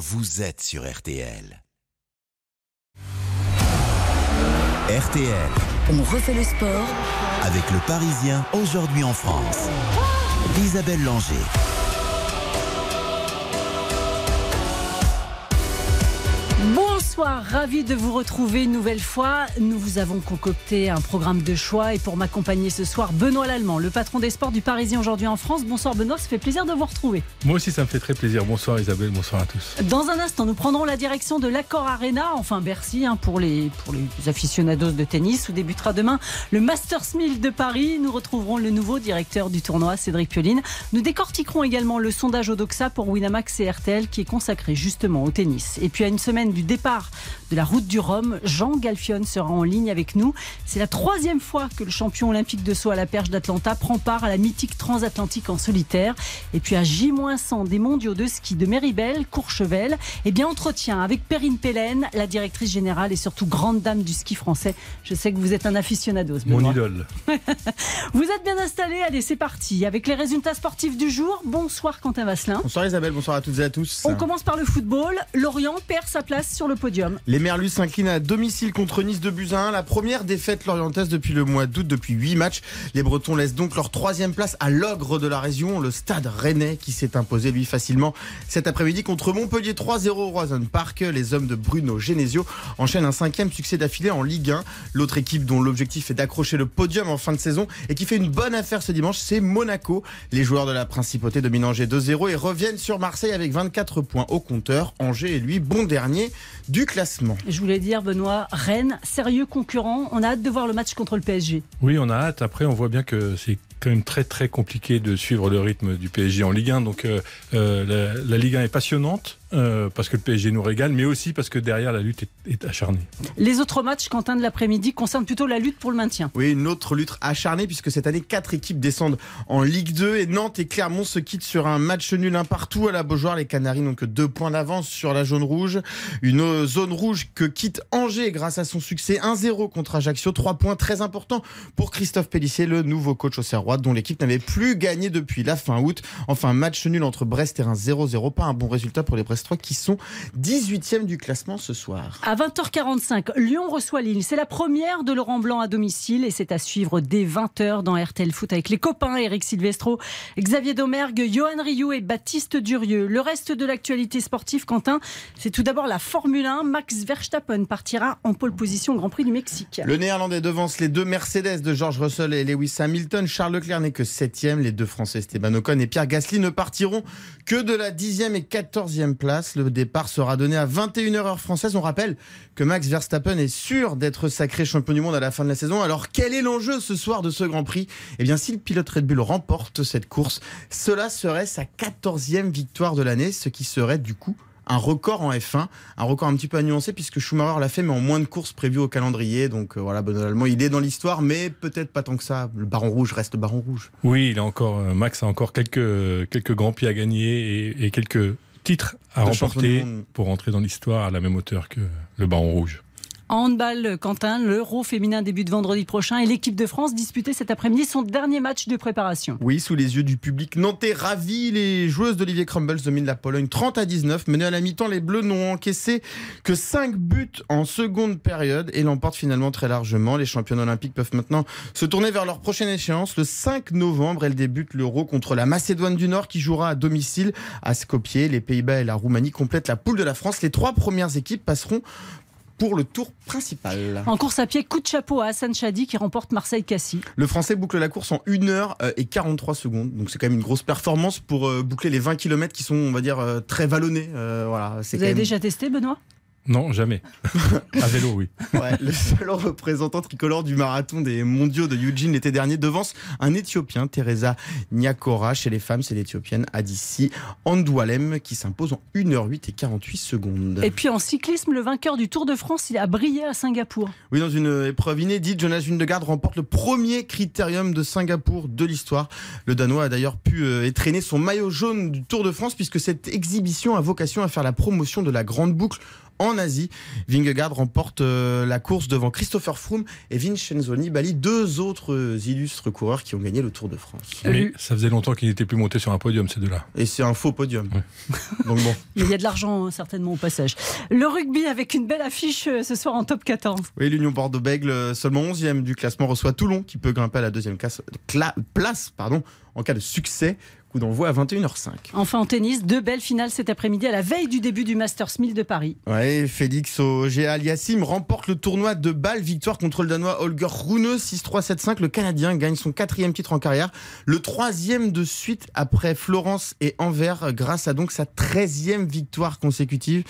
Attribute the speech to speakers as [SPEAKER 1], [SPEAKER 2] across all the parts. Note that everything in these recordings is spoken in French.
[SPEAKER 1] vous êtes sur RTL. RTL.
[SPEAKER 2] On refait le sport
[SPEAKER 1] avec le Parisien aujourd'hui en France. Isabelle Langer.
[SPEAKER 3] Bonsoir, ravi de vous retrouver une nouvelle fois. Nous vous avons concocté un programme de choix et pour m'accompagner ce soir, Benoît Lallemand, le patron des sports du Parisien aujourd'hui en France. Bonsoir Benoît, ça fait plaisir de vous retrouver.
[SPEAKER 4] Moi aussi, ça me fait très plaisir. Bonsoir Isabelle, bonsoir à tous.
[SPEAKER 3] Dans un instant, nous prendrons la direction de l'Accord Arena, enfin Bercy, hein, pour, les, pour les aficionados de tennis, où débutera demain le Masters 1000 de Paris. Nous retrouverons le nouveau directeur du tournoi, Cédric Pioline. Nous décortiquerons également le sondage Odoxa pour Winamax et RTL qui est consacré justement au tennis. Et puis à une semaine du départ de la route du Rhum. Jean Galfion sera en ligne avec nous. C'est la troisième fois que le champion olympique de saut à la perche d'Atlanta prend part à la mythique transatlantique en solitaire. Et puis à J-100 des mondiaux de ski de Méribel, Courchevel, eh bien entretien avec Perrine Pellen, la directrice générale et surtout grande dame du ski français. Je sais que vous êtes un aficionado.
[SPEAKER 4] Mon idole.
[SPEAKER 3] vous êtes bien installé. Allez, c'est parti. Avec les résultats sportifs du jour. Bonsoir Quentin Vasselin.
[SPEAKER 5] Bonsoir Isabelle, bonsoir à toutes et à tous.
[SPEAKER 3] On commence par le football. Lorient perd sa place sur le podium.
[SPEAKER 5] Les Merlus s'inclinent à domicile contre Nice de Buzyn. La première défaite lorientaise depuis le mois d'août, depuis 8 matchs. Les Bretons laissent donc leur troisième place à l'ogre de la région, le stade rennais, qui s'est imposé lui facilement cet après-midi contre Montpellier 3-0 au Roison Park. Les hommes de Bruno Genesio enchaînent un cinquième succès d'affilée en Ligue 1. L'autre équipe dont l'objectif est d'accrocher le podium en fin de saison et qui fait une bonne affaire ce dimanche, c'est Monaco. Les joueurs de la principauté dominent Angers 2-0 et reviennent sur Marseille avec 24 points au compteur. Angers est lui bon dernier du classement.
[SPEAKER 3] Je voulais dire, Benoît, Rennes, sérieux concurrent. On a hâte de voir le match contre le PSG.
[SPEAKER 4] Oui, on a hâte. Après, on voit bien que c'est quand même très très compliqué de suivre le rythme du PSG en Ligue 1. Donc euh, euh, la, la, Ligue 1 est passionnante. Euh, parce que le PSG nous régale, mais aussi parce que derrière la lutte est, est, acharnée.
[SPEAKER 3] Les autres matchs, Quentin, de l'après-midi concernent plutôt la lutte pour le maintien.
[SPEAKER 5] Oui, une autre lutte acharnée, puisque cette année, quatre équipes descendent en Ligue 2 et Nantes et Clermont se quittent sur un match nul un partout à la Beaujoire. Les Canaries n'ont que deux points d'avance sur la jaune rouge. Une zone rouge que quitte Angers grâce à son succès 1-0 contre Ajaccio. Trois points très importants pour Christophe Pellissier, le nouveau coach au Serrois, dont l'équipe n'avait plus gagné depuis la fin août. Enfin, match nul entre Brest et un 0-0. Pas un bon résultat pour les Brestois qui sont 18e du classement ce soir.
[SPEAKER 3] À 20h45, Lyon reçoit Lille. C'est la première de Laurent Blanc à domicile et c'est à suivre dès 20h dans RTL Foot avec les copains Eric Silvestro, Xavier Domergue, Johan Rioux et Baptiste Durieux. Le reste de l'actualité sportive, Quentin, c'est tout d'abord la Formule 1. Max Verstappen partira en pole position au Grand Prix du Mexique.
[SPEAKER 5] Le Néerlandais devance les deux Mercedes de George Russell et Lewis Hamilton. Charles Leclerc n'est que 7e. Les deux Français Esteban Ocon et Pierre Gasly ne partiront que de la 10e et 14e place. Le départ sera donné à 21h heure française. On rappelle que Max Verstappen est sûr d'être sacré champion du monde à la fin de la saison. Alors quel est l'enjeu ce soir de ce Grand Prix? Eh bien si le pilote Red Bull remporte cette course, cela serait sa 14e victoire de l'année, ce qui serait du coup un record en F1, un record un petit peu à nuancer puisque Schumacher l'a fait mais en moins de courses prévues au calendrier. Donc euh, voilà, Benoît Allemand, il est dans l'histoire, mais peut-être pas tant que ça. Le Baron Rouge reste le Baron Rouge.
[SPEAKER 4] Oui, il a encore Max a encore quelques quelques grands prix à gagner et quelques titres à remporter pour entrer dans l'histoire à la même hauteur que le Baron Rouge.
[SPEAKER 3] Handball, Quentin, l'Euro féminin débute vendredi prochain et l'équipe de France disputait cet après-midi son dernier match de préparation.
[SPEAKER 5] Oui, sous les yeux du public nantais ravi, les joueuses d'Olivier Crumbles dominent la Pologne 30 à 19. Menées à la mi-temps, les Bleus n'ont encaissé que 5 buts en seconde période et l'emportent finalement très largement. Les championnes olympiques peuvent maintenant se tourner vers leur prochaine échéance. Le 5 novembre, elles débutent l'Euro contre la Macédoine du Nord qui jouera à domicile à Skopje. Les Pays-Bas et la Roumanie complètent la poule de la France. Les trois premières équipes passeront pour le tour principal.
[SPEAKER 3] En course à pied, coup de chapeau à Hassan Chadi qui remporte Marseille-Cassis.
[SPEAKER 5] Le Français boucle la course en 1 h et 43 secondes. Donc c'est quand même une grosse performance pour boucler les 20 km qui sont, on va dire, très vallonnés. Euh, voilà,
[SPEAKER 3] Vous avez même... déjà testé, Benoît?
[SPEAKER 4] Non, jamais. à vélo, oui.
[SPEAKER 5] Ouais, le seul représentant tricolore du marathon des mondiaux de Eugene l'été dernier devance un Éthiopien, Teresa Nyakora. Chez les femmes, c'est l'Éthiopienne Adissi Andoualem qui s'impose en 1h08 et 48 secondes.
[SPEAKER 3] Et puis en cyclisme, le vainqueur du Tour de France, il a brillé à Singapour.
[SPEAKER 5] Oui, dans une épreuve inédite, Jonas Vingegaard remporte le premier critérium de Singapour de l'histoire. Le Danois a d'ailleurs pu étraîner son maillot jaune du Tour de France puisque cette exhibition a vocation à faire la promotion de la grande boucle en Asie. Vingegaard remporte euh, la course devant Christopher Froome et Vincenzo Nibali, deux autres illustres coureurs qui ont gagné le Tour de France.
[SPEAKER 4] Mais ça faisait longtemps qu'ils n'étaient plus montés sur un podium, ces deux-là.
[SPEAKER 5] Et c'est un faux podium. Donc bon.
[SPEAKER 3] Mais il y a de l'argent hein, certainement au passage. Le rugby avec une belle affiche euh, ce soir en top 14.
[SPEAKER 5] Oui, l'Union Bordeaux-Bègle, seulement 11e du classement, reçoit Toulon qui peut grimper à la deuxième classe, place pardon, en cas de succès. Coup d'envoi à 21h05.
[SPEAKER 3] Enfin en tennis, deux belles finales cet après-midi à la veille du début du Masters 1000 de Paris.
[SPEAKER 5] Ouais, Félix Auger Aliassim remporte le tournoi de balle. Victoire contre le Danois Holger Rune 6-3, 7-5. Le Canadien gagne son quatrième titre en carrière. Le troisième de suite après Florence et Anvers grâce à donc sa 13e victoire consécutive.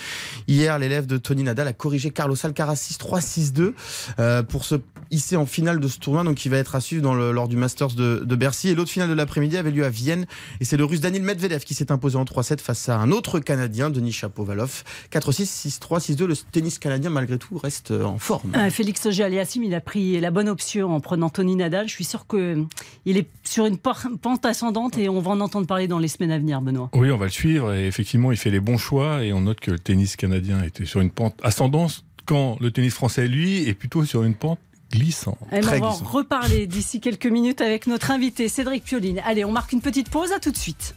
[SPEAKER 5] Hier, l'élève de Tony Nadal a corrigé Carlos Alcaraz 6-3, 6-2 euh, pour se hisser en finale de ce tournoi. Donc il va être à suivre dans le, lors du Masters de, de Bercy. Et l'autre finale de l'après-midi avait lieu à Vienne et c'est le russe Daniel Medvedev qui s'est imposé en 3-7 face à un autre Canadien, Denis Chapovalov. 4-6, 6-3, 6-2. Le tennis canadien, malgré tout, reste en forme.
[SPEAKER 3] Euh, Félix Auger-Aliassime, il a pris la bonne option en prenant Tony Nadal. Je suis sûr qu'il euh, est sur une pente ascendante et on va en entendre parler dans les semaines à venir, Benoît.
[SPEAKER 4] Oui, on va le suivre. Et effectivement, il fait les bons choix. Et on note que le tennis canadien était sur une pente ascendante quand le tennis français, lui, est plutôt sur une pente glissant.
[SPEAKER 3] on va en reparler d'ici quelques minutes avec notre invité Cédric Pioline. Allez, on marque une petite pause, à tout de suite.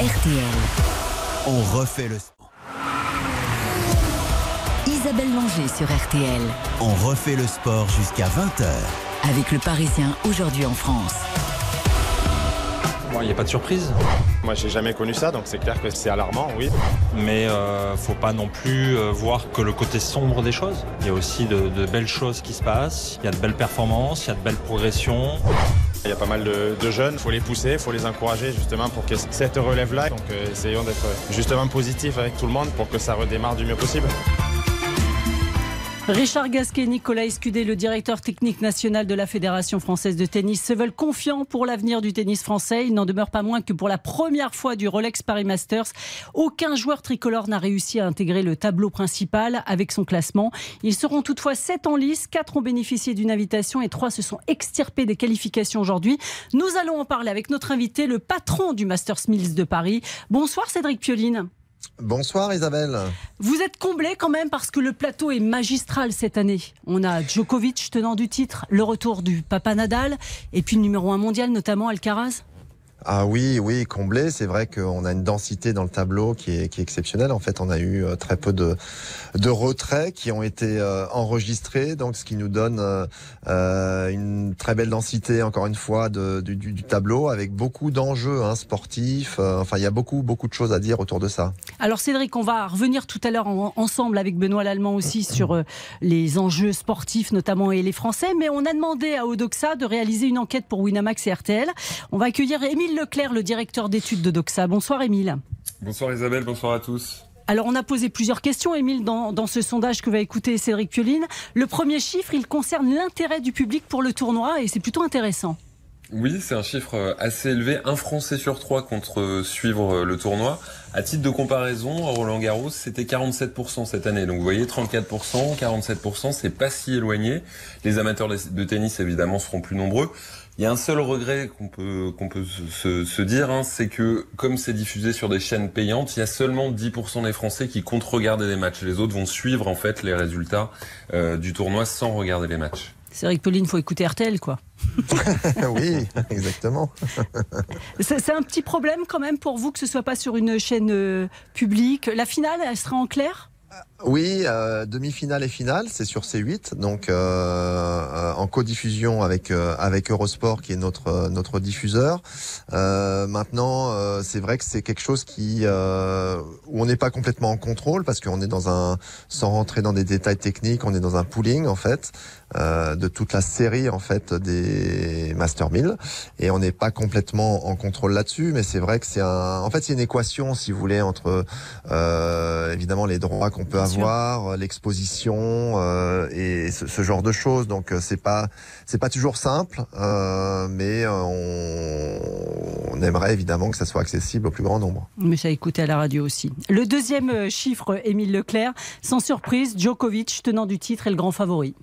[SPEAKER 1] RTL. On refait le sport.
[SPEAKER 2] Isabelle Langer sur RTL.
[SPEAKER 1] On refait le sport jusqu'à 20h.
[SPEAKER 2] Avec le Parisien aujourd'hui en France.
[SPEAKER 6] Il n'y a pas de surprise.
[SPEAKER 7] Moi, j'ai jamais connu ça, donc c'est clair que c'est alarmant, oui.
[SPEAKER 6] Mais euh, faut pas non plus euh, voir que le côté sombre des choses. Il y a aussi de, belles choses qui se passent, il y a de belles performances, il y a de belles progressions.
[SPEAKER 7] Il y a pas mal de, jeunes, il faut les pousser, il faut les encourager justement pour que cette relève-là. Donc euh, essayons d'être justement positifs avec tout le monde pour que ça redémarre du mieux possible.
[SPEAKER 3] Richard Gasquet, Nicolas Escudé, le directeur technique national de la Fédération française de tennis, se veulent confiants pour l'avenir du tennis français. Il n'en demeure pas moins que pour la première fois du Rolex Paris Masters, aucun joueur tricolore n'a réussi à intégrer le tableau principal avec son classement. Ils seront toutefois 7 en lice, 4 ont bénéficié d'une invitation et 3 se sont extirpés des qualifications aujourd'hui. Nous allons en parler avec notre invité, le patron du Masters Mills de Paris. Bonsoir Cédric Pioline.
[SPEAKER 8] Bonsoir Isabelle.
[SPEAKER 3] Vous êtes comblé quand même parce que le plateau est magistral cette année. On a Djokovic tenant du titre, le retour du Papa Nadal et puis le numéro 1 mondial notamment Alcaraz.
[SPEAKER 8] Ah oui, oui, comblé. C'est vrai qu'on a une densité dans le tableau qui est, qui est exceptionnelle. En fait, on a eu euh, très peu de, de retraits qui ont été euh, enregistrés, donc ce qui nous donne euh, une très belle densité, encore une fois, de, du, du, tableau, avec beaucoup d'enjeux hein, sportifs. enfin, il y a beaucoup, beaucoup de choses à dire autour de ça.
[SPEAKER 3] Alors Cédric, on va revenir tout à l'heure ensemble avec Benoît Lallemand aussi sur les enjeux sportifs, notamment et les Français. Mais on a demandé à Odoxa de réaliser une enquête pour Winamax et RTL. On va accueillir Émile Leclerc, le directeur d'études de Doxa. Bonsoir Émile.
[SPEAKER 9] Bonsoir Isabelle, bonsoir à tous.
[SPEAKER 3] Alors, on a posé plusieurs questions, Émile, dans, dans, ce sondage que va écouter Cédric Pioline. Le premier chiffre, il concerne l'intérêt du public pour le tournoi et c'est plutôt intéressant.
[SPEAKER 9] Oui, c'est un chiffre euh, assez élevé. Un Français sur trois contre euh, suivre euh, le tournoi. À titre de comparaison, Roland Garros, c'était 47% cette année. Donc vous voyez, 34%, 47%, c'est pas si éloigné. Les amateurs de tennis, évidemment, seront plus nombreux. Il y a un seul regret qu'on peut qu'on peut se, se dire, hein, c'est que comme c'est diffusé sur des chaînes payantes, il y a seulement 10% des Français qui comptent regarder les matchs. Les autres vont suivre en fait les résultats euh, du tournoi sans regarder les matchs.
[SPEAKER 3] C'est vrai que Pauline, faut écouter RTL, quoi.
[SPEAKER 8] oui, exactement.
[SPEAKER 3] c'est un petit problème quand même pour vous que ce soit pas sur une chaîne euh, publique. La finale, elle sera en clair?
[SPEAKER 8] Oui, euh, demi-finale et finale, c'est sur C8, donc euh, euh, en codiffusion avec avec Eurosport qui est notre notre diffuseur. maintenant, c'est vrai que c'est quelque chose qui où on n'est pas complètement en contrôle parce qu'on est dans un sans rentrer dans des détails techniques, on est dans un pooling en fait de toute la série en fait des Master 1000 et on n'est pas complètement en contrôle là-dessus, mais c'est vrai que c'est un en fait c'est une équation si vous voulez entre évidemment les droits qu'on peut avoir, euh, l'exposition euh, et ce, genre de choses. Donc euh, c'est pas c'est pas toujours simple, mais on, aimerait évidemment que ça soit accessible au plus grand nombre.
[SPEAKER 3] Mais ça écouté à la radio aussi. Le deuxième chiffre, Émile Leclerc, sans surprise, Djokovic, tenant du titre, est le grand favori.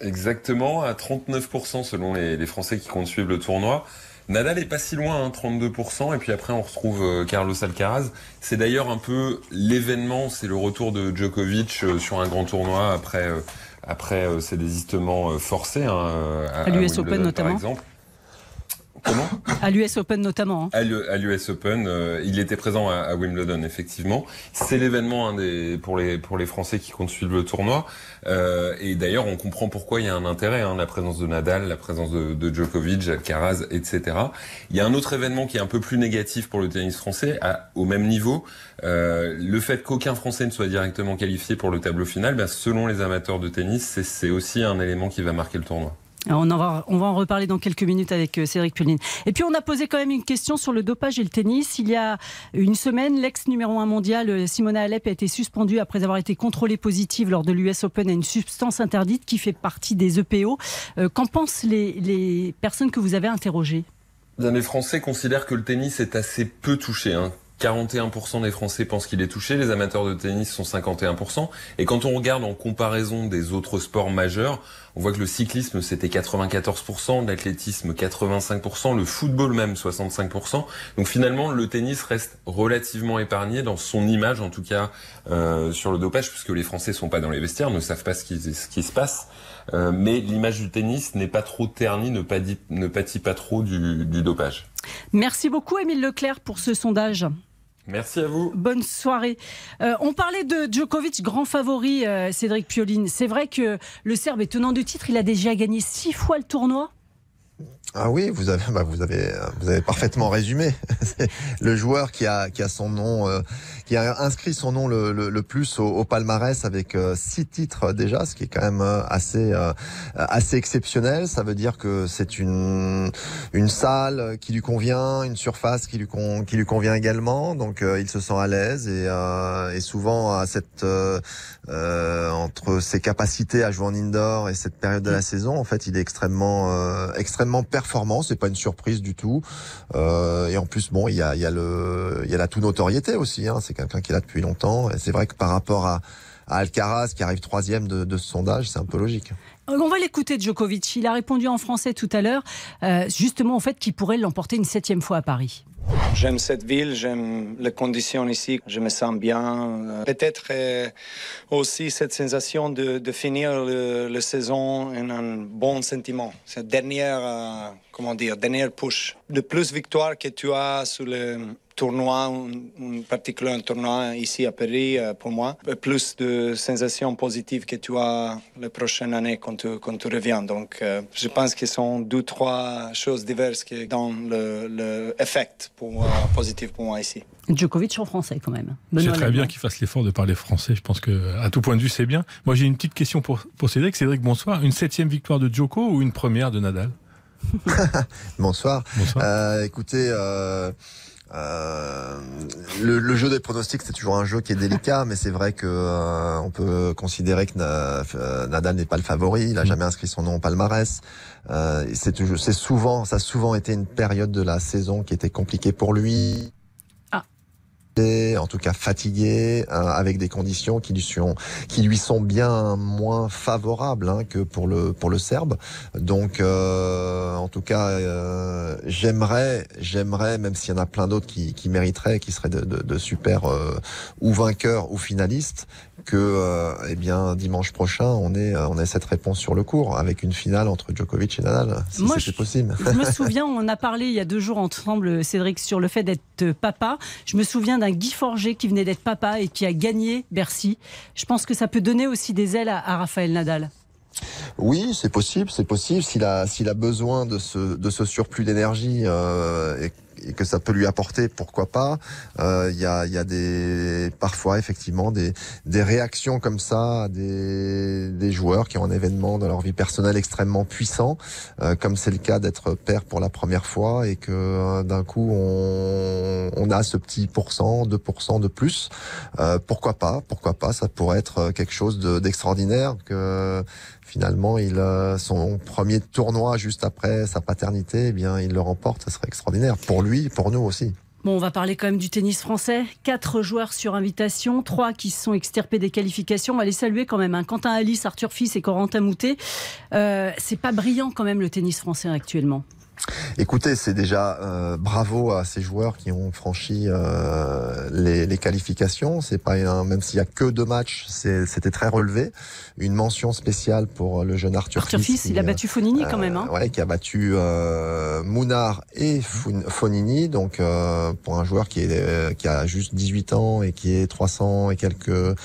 [SPEAKER 9] Exactement, à 39% selon les, les Français qui comptent suivre le tournoi. Nadal est pas si loin, hein, 32%, et puis après on retrouve euh, Carlos Alcaraz. C'est d'ailleurs un peu l'événement, c'est le retour de Djokovic euh, sur un grand tournoi après euh, après ses désistements forcés hein, à,
[SPEAKER 3] À l'US Open notamment.
[SPEAKER 9] Par exemple. Comment
[SPEAKER 3] À l'US Open notamment. hein.
[SPEAKER 9] à l'U- à l'US Open, euh, il était présent à, à Wimbledon effectivement. C'est l'événement hein, pour les pour les Français qui comptent suivre le tournoi. Euh, et d'ailleurs, on comprend pourquoi il y a un intérêt, hein, la présence de Nadal, la présence de, de Djokovic, Alcaraz, etc. Il y a un autre événement qui est un peu plus négatif pour le tennis français, à- au même niveau. Euh, le fait qu'aucun Français ne soit directement qualifié pour le tableau final, ben, selon les amateurs de tennis, c'est aussi un élément qui va marquer le tournoi.
[SPEAKER 3] On, va, en reparler dans quelques minutes avec euh, Cédric Pulline. Et puis on a posé quand même une question sur le dopage et le tennis. Il y a une semaine, l'ex numéro 1 mondial euh, Simona Alep a été suspendue après avoir été contrôlée positive lors de l'US Open à une substance interdite qui fait partie des EPO. Euh, Qu'en pensent les, personnes que vous avez interrogées?
[SPEAKER 9] Les Français considèrent que le tennis est assez peu touché. Hein. 41% des Français pensent qu'il est touché, les amateurs de tennis sont 51%. Et quand on regarde en comparaison des autres sports majeurs, on voit que le cyclisme c'était 94%, l'athlétisme 85%, le football même 65%. Donc finalement le tennis reste relativement épargné dans son image, en tout cas euh, sur le dopage, puisque les Français sont pas dans les vestiaires, ne savent pas ce qui, ce qui se passe. Euh, mais l'image du tennis n'est pas trop ternie, ne, dit- pâtit pas trop du, du dopage.
[SPEAKER 3] Merci beaucoup Émile Leclerc pour ce sondage.
[SPEAKER 9] Merci à vous.
[SPEAKER 3] Bonne soirée. Euh, on parlait de Djokovic, grand favori, euh, Cédric Pioline. C'est vrai que le Serbe est tenant du titre. Il a déjà gagné six fois le tournoi.
[SPEAKER 8] Ah oui, vous avez, bah, vous avez, vous avez parfaitement résumé. C'est le joueur qui a, qui a son nom, euh, qui a inscrit son nom le, le, le plus au, au palmarès avec euh, six titres déjà, ce qui est quand même euh, assez, euh, assez exceptionnel. Ça veut dire que c'est une, une salle qui lui convient, une surface qui lui, con- qui lui convient également. Donc euh, il se sent à l'aise et, euh, et souvent à cette, euh, euh, entre ses capacités à jouer en indoor et cette période de la saison, en fait, il est extrêmement, euh, extrêmement performant. C'est pas une surprise du tout. Euh, et en plus, bon, il y a, le, il y a la tout notoriété aussi. Hein. C'est quelqu'un qui est là depuis longtemps. Et c'est vrai que par rapport à, Alcaraz, qui arrive troisième de, de ce sondage, c'est un peu logique.
[SPEAKER 3] Euh, On va l'écouter, Djokovic. Il a répondu en français tout à l'heure, euh, justement au fait qu'il pourrait l'emporter une septième fois à Paris.
[SPEAKER 10] J'aime cette ville, j'aime les conditions ici, je me sens bien. Euh, Peut-être euh, aussi cette sensation de, finir le saison en un bon sentiment. Cette dernière, euh, comment dire, dernière push. De plus victoire que tu as sur le tournoi, en particulier un tournoi ici à Paris euh, pour moi, plus de sensations positives que tu as la prochaine année quand tu, quand tu reviens. Donc euh, je pense que ce sont deux, trois choses diverses qui donnent le, le effect pour, euh, positif pour moi ici.
[SPEAKER 3] Djokovic en français quand même.
[SPEAKER 4] C'est très bien qu'il fasse l'effort de parler français. Je pense que, à tout point de vue, c'est bien. Moi, j'ai une petite question pour, pour Cédric. Cédric, bonsoir. Une septième victoire de Djoko ou une première de Nadal?
[SPEAKER 8] Bonsoir.
[SPEAKER 4] Bonsoir.
[SPEAKER 8] Euh, écoutez, euh, euh, le, le jeu des pronostics, c'est toujours un jeu qui est délicat, mais c'est vrai que euh, on peut considérer que Na- euh, Nadal n'est pas le favori. Il a jamais inscrit son nom au palmarès. Euh, c'est toujours- c'est souvent, ça a souvent été une période de la saison qui était compliquée pour lui.
[SPEAKER 3] Ah.
[SPEAKER 8] Et, En tout cas fatigué, euh, avec des conditions qui lui sont qui lui sont bien moins favorables hein, que pour le pour le Serbe. Donc, euh, en tout cas, euh, j'aimerais, j'aimerais, même s'il y en a plein d'autres qui, qui mériteraient, qui seraient de, de, de super euh, ou vainqueurs ou finalistes, que, eh bien, dimanche prochain, on ait, euh, on ait cette réponse sur le cours avec une finale entre Djokovic et Nadal, si
[SPEAKER 3] Moi, je-
[SPEAKER 8] possible.
[SPEAKER 3] Je me souviens, on a parlé il y a deux jours ensemble, Cédric, sur le fait d'être papa. Je me souviens d'un Guy Qui venait d'être papa et qui a gagné Bercy. Je pense que ça peut donner aussi des ailes à, à Raphaël Nadal.
[SPEAKER 8] Oui, c'est possible, c'est possible. S'il a, besoin de ce, de ce surplus d'énergie euh, et, et que ça peut lui apporter, pourquoi pas. Euh, Il y, a, y a des, parfois effectivement des, des réactions comme ça à des, des joueurs qui ont un événement dans leur vie personnelle extrêmement puissant, euh, comme c'est le cas d'être père pour la première fois et que euh, d'un coup on, on a ce petit pourcent, 2% de plus. Euh, pourquoi pas Pourquoi pas Ça pourrait être quelque chose de- d'extraordinaire que finalement, il son premier tournoi juste après sa paternité, eh bien, il le remporte. Ce serait extraordinaire pour lui, pour nous aussi.
[SPEAKER 3] Bon, on va parler quand même du tennis français. Quatre joueurs sur invitation, trois qui se sont extirpés des qualifications. On va les saluer quand même. hein. Quentin Alice, Arthur Fils et Corentin Moutet. Euh, c'est pas brillant quand même le tennis français actuellement.
[SPEAKER 8] Écoutez, c'est déjà euh, bravo à ces joueurs qui ont franchi euh, les, les, qualifications. C'est pas un, même s'il y a que deux matchs, c'était très relevé. Une mention spéciale pour le jeune Arthur,
[SPEAKER 3] Arthur Fils. il a battu Fonini quand même. Hein.
[SPEAKER 8] Euh, ouais, qui a battu euh, Mounard et Fonini. Donc euh, pour un joueur qui est qui a juste 18 ans et qui est 300 et quelques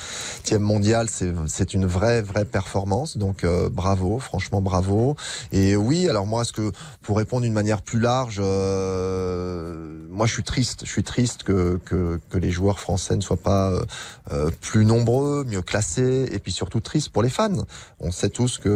[SPEAKER 8] tième mondial, c'est une vraie vraie performance. Donc bravo, franchement bravo. Et oui, alors moi, ce que pour répondre d'une manière plus large, euh, moi je suis triste. Je suis triste que, que, que les joueurs français ne soient pas euh, euh, plus nombreux, mieux classés, et puis surtout triste pour les fans. On sait tous que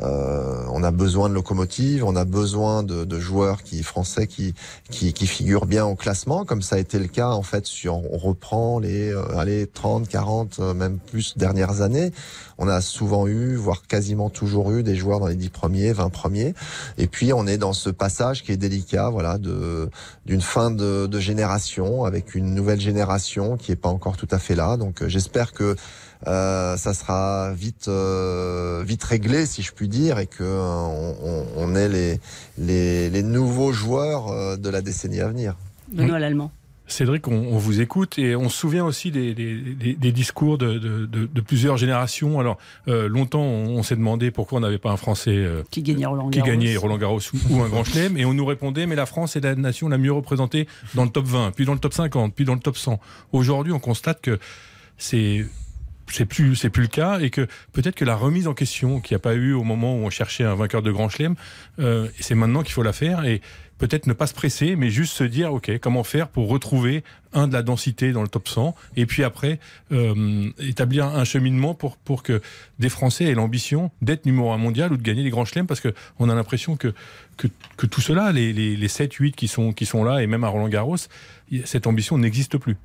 [SPEAKER 8] euh, on a besoin de locomotives, on a besoin de, de joueurs qui français qui, qui, qui figurent bien au classement, comme ça a été le cas en fait. sur on reprend les allez 30, 40, même plus dernières années. On a souvent eu, voire quasiment toujours eu, des joueurs dans les 10 premiers, 20 premiers. Et puis on est dans ce passage qui est délicat, voilà, de d'une fin de, de, génération avec une nouvelle génération qui est pas encore tout à fait là. Donc euh, j'espère que euh, ça sera vite euh, vite réglé si je puis dire et que euh, on, on, ait les, les, les nouveaux joueurs de la décennie à venir.
[SPEAKER 3] Benoît l'allemand.
[SPEAKER 4] Cédric, on, vous écoute et on se souvient aussi des, discours de, plusieurs générations. Alors, euh, longtemps, on, s'est demandé pourquoi on n'avait pas un Français euh,
[SPEAKER 3] qui gagnait Roland
[SPEAKER 4] Garros, ou, un Grand Chelem, et on nous répondait, mais la France est la nation la mieux représentée dans le top 20, puis dans le top 50, puis dans le top 100. Aujourd'hui, on constate que c'est c'est plus c'est plus le cas et que peut-être que la remise en question qu'il n'y a pas eu au moment où on cherchait un vainqueur de Grand Chelem, euh, c'est maintenant qu'il faut la faire et peut-être ne pas se presser, mais juste se dire, OK, comment faire pour retrouver, un, de la densité dans le top 100, et puis après, euh, établir un cheminement pour, pour que des Français aient l'ambition d'être numéro un mondial ou de gagner les grands chelems, parce qu'on a l'impression que, que, tout cela, les, les, les 7, 8 qui sont, qui sont là, et même à Roland Garros, cette ambition n'existe plus.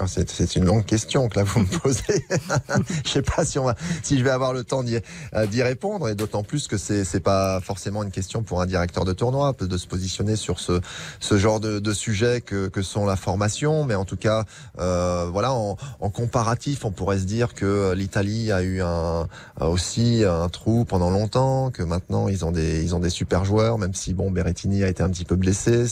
[SPEAKER 8] Ah, c'est une longue question que là vous me posez. je sais pas si on va, si je vais avoir le temps d'y euh, répondre, et d'autant plus que c'est c'est pas forcément une question pour un directeur de tournoi de se positionner sur ce ce genre de, de sujet que que sont la formation, mais en tout cas, euh, voilà, en, en, comparatif, on pourrait se dire que l'Italie a eu un aussi un trou pendant longtemps, que maintenant ils ont des ils ont des super joueurs, même si bon Berrettini a été un petit peu blessé,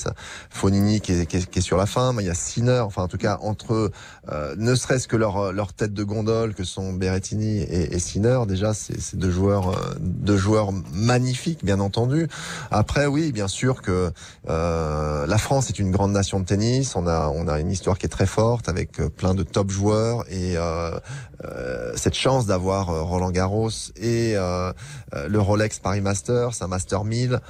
[SPEAKER 8] Fonini qui est, qui est, qui est sur la fin, mais il y a Sinner, enfin en tout cas entre euh, ne serait-ce que leur, leur tête de gondole que sont Berrettini et, et déjà c'est deux joueurs euh, deux joueurs magnifiques bien entendu. Après oui bien sûr que euh, la France est une grande nation de tennis, on a on a une histoire qui est très forte avec plein de top joueurs et euh, cette chance d'avoir Roland Garros et le Rolex Paris Masters, un Master 1000,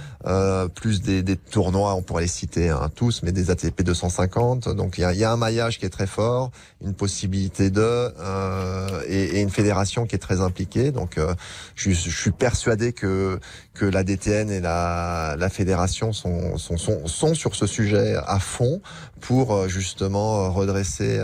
[SPEAKER 8] plus des, des, tournois, on pourrait les citer hein, tous, mais des ATP 250. Donc il y a, y a un maillage qui est très fort une possibilité de euh, et, et, une fédération qui est très impliquée. Donc, euh, je, je, suis persuadé que que la DTN et la, la fédération sont, sont, sont, sont sur ce sujet à fond pour euh, justement redresser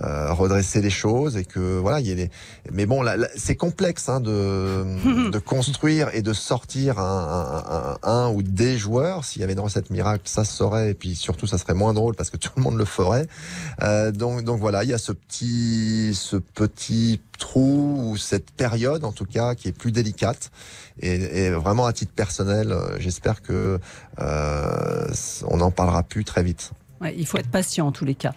[SPEAKER 8] euh, redresser les choses et que voilà il y a des mais bon là, c'est complexe hein, de de construire et de sortir un, un, un, ou des joueurs. S'il y avait une recette miracle ça se saurait et puis surtout ça serait moins drôle parce que tout le monde le ferait. Euh, donc donc voilà, il y a ce petit, ce petit trou ou cette période en tout cas qui est plus délicate. Et, vraiment à titre personnel, euh, j'espère que euh, on en parlera plus très vite.
[SPEAKER 3] il faut être patient en tous les cas.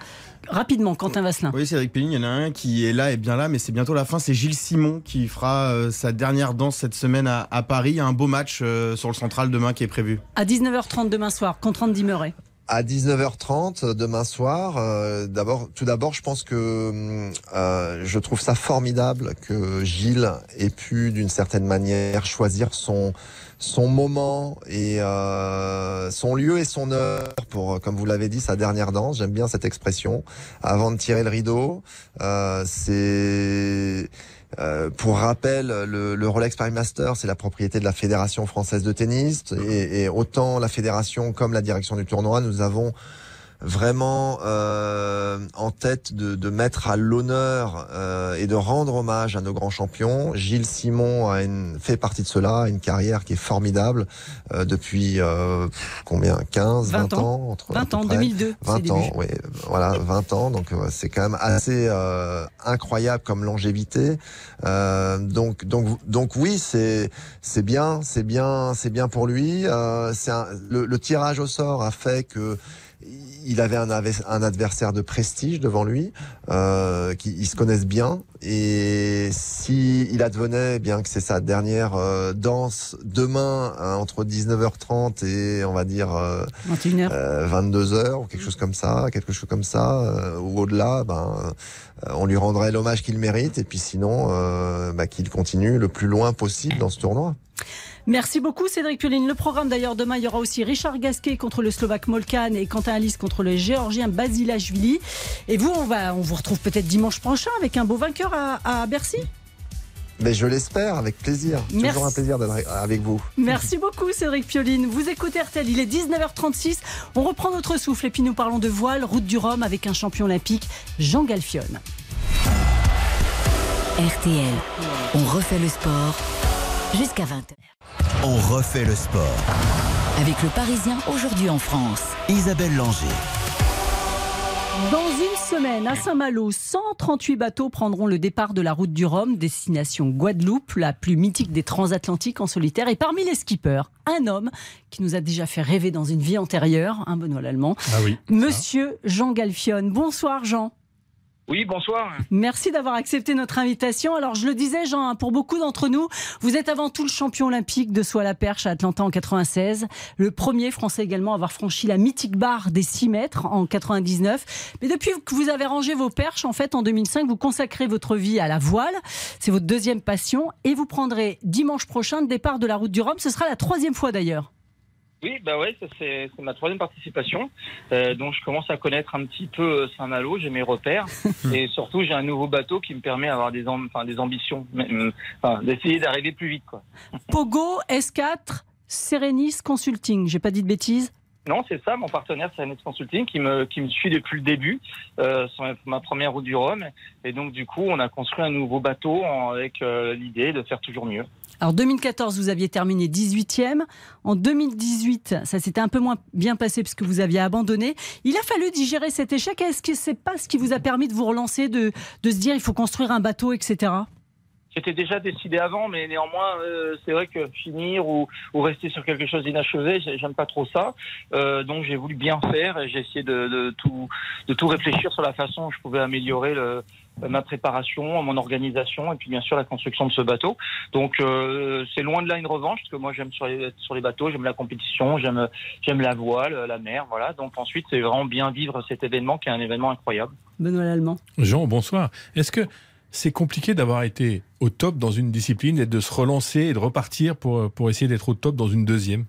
[SPEAKER 3] Rapidement, Quentin Vasselin.
[SPEAKER 5] Oui, Cédric Pelling, il y en a un qui est là et bien là, mais c'est bientôt la fin. C'est Gilles Simon qui fera euh, sa dernière danse cette semaine à, Paris. Il y a un beau match sur le central demain qui est prévu.
[SPEAKER 3] À 19h30 demain soir, contre Andy Murray
[SPEAKER 8] à 19h30 demain soir. Euh, d'abord, tout d'abord, je pense que euh, je trouve ça formidable que Gilles ait pu, d'une certaine manière, choisir son son moment et euh, son lieu et son heure pour, comme vous l'avez dit, sa dernière danse. J'aime bien cette expression. Avant de tirer le rideau, euh, c'est euh, pour rappel, le, le, Rolex Paris Master, c'est la propriété de la Fédération française de tennis. Et, et, autant la fédération comme la direction du tournoi, nous avons vraiment euh, en tête de, de mettre à l'honneur euh, et de rendre hommage à nos grands champions. Gilles Simon a une, fait partie de cela, une carrière qui est formidable euh, depuis euh, combien? 15, 20,
[SPEAKER 3] 20 ans.
[SPEAKER 8] ans entre,
[SPEAKER 3] 20 ans, 2002.
[SPEAKER 8] 20 ans, oui, voilà, 20 ans. Donc euh, c'est quand même assez euh, incroyable comme longévité. Euh, donc donc donc oui, c'est c'est bien, c'est bien, c'est bien pour lui. Euh, c'est un- le, le tirage au sort a fait que il avait un, adversaire de prestige devant lui, euh, qui ils se connaissent bien. Et si il advenait eh bien que c'est sa dernière euh, danse demain hein, entre 19h30 et on va dire euh,
[SPEAKER 3] 21h.
[SPEAKER 8] euh, 22h ou quelque chose comme ça, quelque chose comme ça, euh, ou au-delà, ben, euh, on lui rendrait l'hommage qu'il mérite et puis sinon, euh, bah, qu'il continue le plus loin possible dans ce tournoi.
[SPEAKER 3] Merci beaucoup Cédric Pioline. Le programme d'ailleurs demain, il y aura aussi Richard Gasquet contre le Slovaque Molkan et Quentin Alice contre le Géorgien Basilashvili. Et vous, on, va, on vous retrouve peut-être dimanche prochain avec un beau vainqueur à, à Bercy.
[SPEAKER 8] Mais je l'espère, avec plaisir.
[SPEAKER 3] Merci.
[SPEAKER 8] Toujours un plaisir d'être avec vous.
[SPEAKER 3] Merci beaucoup Cédric Pioline. Vous écoutez RTL, il est 19h36. On reprend notre souffle et puis nous parlons de voile, route du Rhum avec un champion olympique, Jean Galfionne.
[SPEAKER 2] RTL. On refait le sport jusqu'à 20h.
[SPEAKER 1] On refait le sport.
[SPEAKER 2] Avec le Parisien aujourd'hui en France.
[SPEAKER 1] Isabelle Langer.
[SPEAKER 3] Dans une semaine, à Saint-Malo, 138 bateaux prendront le départ de la route du Rhum, destination Guadeloupe, la plus mythique des transatlantiques en solitaire. Et parmi les skippers, un homme qui nous a déjà fait rêver dans une vie antérieure, un Benoît Lallemand,
[SPEAKER 4] Ah oui.
[SPEAKER 3] Monsieur Jean Galfionne. Bonsoir Jean.
[SPEAKER 11] Oui, bonsoir.
[SPEAKER 3] Merci d'avoir accepté notre invitation. Alors, je le disais, Jean, hein, pour beaucoup d'entre nous, vous êtes avant tout le champion olympique de saut à la perche à Atlanta en 96, le premier français également à avoir franchi la mythique barre des 6 mètres en 99. Mais depuis que vous avez rangé vos perches, en fait, en 2005, vous consacrez votre vie à la voile. C'est votre deuxième passion et vous prendrez dimanche prochain le départ de la route du Rhum. Ce sera la troisième fois d'ailleurs.
[SPEAKER 11] Oui, bah ouais, c'est ma troisième participation. Euh, donc je commence à connaître un petit peu euh, Saint-Malo, j'ai mes repères. et surtout, j'ai un nouveau bateau qui me permet d'avoir des, des ambitions, enfin, d'essayer d'arriver plus vite. Quoi.
[SPEAKER 3] Pogo, S4, Serenis Consulting. J'ai pas dit de bêtises
[SPEAKER 11] Non, c'est ça, mon partenaire, c'est Annette Consulting, qui me, qui me suit depuis le début, euh, sur ma- première route du Rhum. Et donc, du coup, on a construit un nouveau bateau avec euh, l'idée de faire toujours mieux.
[SPEAKER 3] Alors 2014, vous aviez terminé 18e. En 2018, ça s'était un peu moins bien passé parce que vous aviez abandonné. Il a fallu digérer cet échec. Est-ce que c'est pas ce qui vous a permis de vous relancer, de, de se dire il faut construire un bateau, etc.
[SPEAKER 11] C'était déjà décidé avant, mais néanmoins, euh, c'est vrai que finir ou, ou rester sur quelque chose d'inachevé, j'ai- j'aime pas trop ça. Euh, donc j'ai voulu bien faire et j'ai essayé de, de tout, de tout réfléchir sur la façon dont je pouvais améliorer le, ma préparation, mon organisation et puis bien sûr la construction de ce bateau. Donc euh, c'est loin de là une revanche parce que moi j'aime sur les, sur les bateaux, j'aime la compétition, j'aime j'aime la voile, la mer, voilà. Donc ensuite c'est vraiment bien vivre cet événement qui est un événement incroyable.
[SPEAKER 3] Benoît Lallemand.
[SPEAKER 4] Jean, bonsoir. Est-ce que c'est compliqué d'avoir été au top dans une discipline et de se relancer et de repartir pour, pour essayer d'être au top dans une deuxième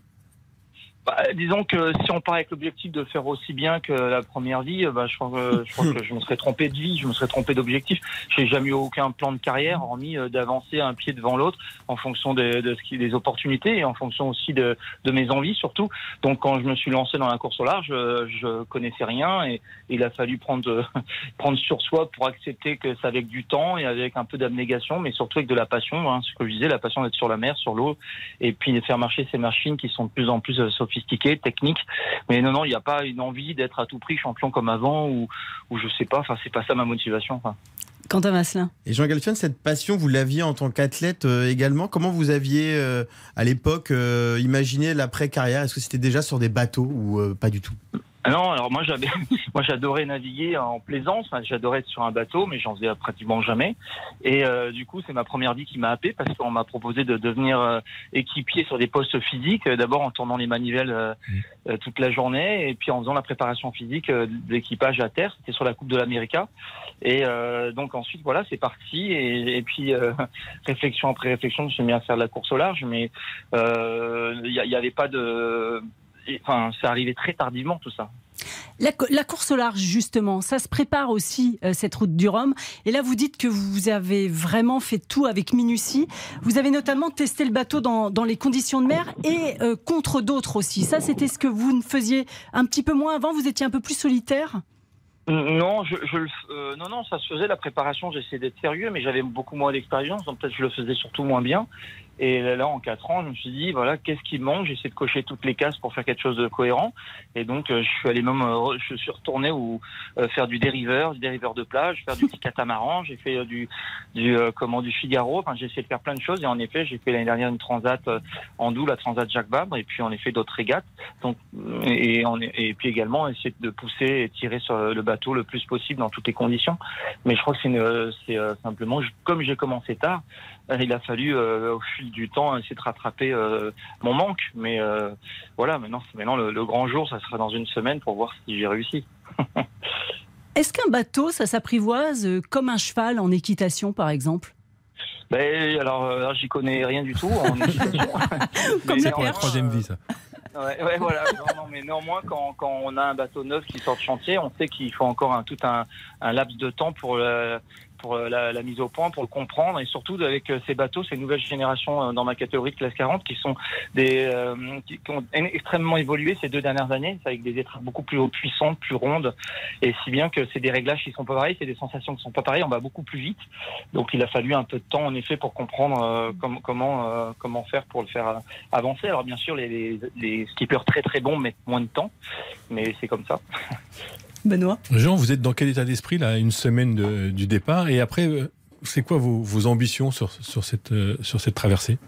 [SPEAKER 11] Bah, disons que si on part avec l'objectif de faire aussi bien que la première vie, euh, bah, je, crois que, je je me serais trompé de vie, je me serais trompé d'objectif. J'ai jamais eu aucun plan de carrière, hormis euh, d'avancer un pied devant l'autre en fonction de ce qui, des opportunités et en fonction aussi de, mes envies surtout. Donc quand je me suis lancé dans la course au large, euh, je connaissais rien et il a fallu prendre prendre sur soi pour accepter que c'est avec du temps et avec un peu d'abnégation, mais surtout avec de la passion. Hein, ce que je disais, la passion d'être sur la mer, sur l'eau, et puis de faire marcher ces machines qui sont de plus en plus euh, techniques. Mais non, non, il n'y a pas une envie d'être à tout prix champion comme avant ou, ou je sais pas. Enfin, c'est pas ça ma motivation. Enfin.
[SPEAKER 3] Quentin Vasselin.
[SPEAKER 5] Et Jean Galfion, cette passion, vous l'aviez en tant qu'athlète euh, également. Comment vous aviez, euh, à l'époque, euh, imaginé l'après-carrière Est-ce que c'était déjà sur des bateaux ou euh, pas du tout?
[SPEAKER 11] Non, alors moi j'avais, moi j'adorais naviguer en plaisance, Enfin, j'adorais être sur un bateau, mais j'en faisais pratiquement jamais. Et euh, du coup, c'est ma première vie qui m'a happé parce qu'on m'a proposé de devenir euh, équipier sur des postes physiques, euh, d'abord en tournant les manivelles euh, euh, toute la journée, et puis en faisant la préparation physique de l'équipage à terre. C'était sur la Coupe de l'América. Et euh, donc ensuite, voilà, c'est parti. Et, et puis euh, réflexion après réflexion, je me suis mis à faire de la course au large, mais euh, il n'y avait pas de, enfin, c'est arrivé très tardivement tout ça.
[SPEAKER 3] La, la, course au large, justement, ça se prépare aussi, euh, cette route du Rhum. Et là, vous dites que vous avez vraiment fait tout avec minutie. Vous avez notamment testé le bateau dans, dans les conditions de mer et euh, contre d'autres aussi. Ça, c'était ce que vous ne faisiez un petit peu moins avant. Vous étiez un peu plus solitaire
[SPEAKER 11] non, je, je euh, non, non, ça se faisait. La préparation, j'essayais d'être sérieux, mais j'avais beaucoup moins d'expérience, donc peut-être je le faisais surtout moins bien. Et là, en quatre ans, je me suis dit, voilà, qu'est-ce qui manque? J'ai essayé de cocher toutes les cases pour faire quelque chose de cohérent. Et donc, euh, je suis allé même, euh, je suis retourné ou euh, faire du dériveur, du dériveur de plage, faire du petit catamaran. J'ai fait du, du comment, du Figaro. Enfin, j'ai essayé de faire plein de choses. Et en effet, j'ai fait l'année dernière une transat en doux, la transat Jacques Vabre, et puis en effet d'autres régates. Donc, et, puis également essayer de pousser et tirer sur le bateau le plus possible dans toutes les conditions. Mais je crois que c'est simplement, comme j'ai commencé tard, il a fallu au fil du temps essayer de rattraper euh, mon manque. Mais euh, voilà, maintenant, maintenant le, grand jour, ça sera dans une semaine pour voir si j'ai réussi.
[SPEAKER 3] Est-ce qu'un bateau, ça s'apprivoise euh, comme un cheval en équitation, par exemple?
[SPEAKER 11] Ben, alors, j'y connais rien du tout en équitation.
[SPEAKER 3] comme
[SPEAKER 4] c'est pour la troisième vie, ça.
[SPEAKER 11] Ouais, voilà. Non, mais néanmoins, quand, quand, on a un bateau neuf qui sort de chantier, on sait qu'il faut encore un, tout un, un laps de temps pour pour euh, la, mise au point, pour le comprendre, et surtout avec euh, ces bateaux, ces nouvelles générations euh, dans ma catégorie de classe 40, qui sont des qui, ont extrêmement évolué ces deux dernières années, avec des étrennes beaucoup plus puissantes, plus rondes, et si bien que c'est des réglages qui sont pas pareils, c'est des sensations qui sont pas pareilles, on va beaucoup plus vite. Donc il a fallu un peu de temps en effet pour comprendre comment comment faire pour le faire avancer. Alors bien sûr, les, les, les skippers très très bons mettent moins de temps, mais c'est comme ça.
[SPEAKER 3] Benoît
[SPEAKER 4] Jean, vous êtes dans quel état d'esprit là, une semaine du départ Et après, euh, c'est quoi vos, vos, ambitions sur, sur, cette, euh, sur cette traversée?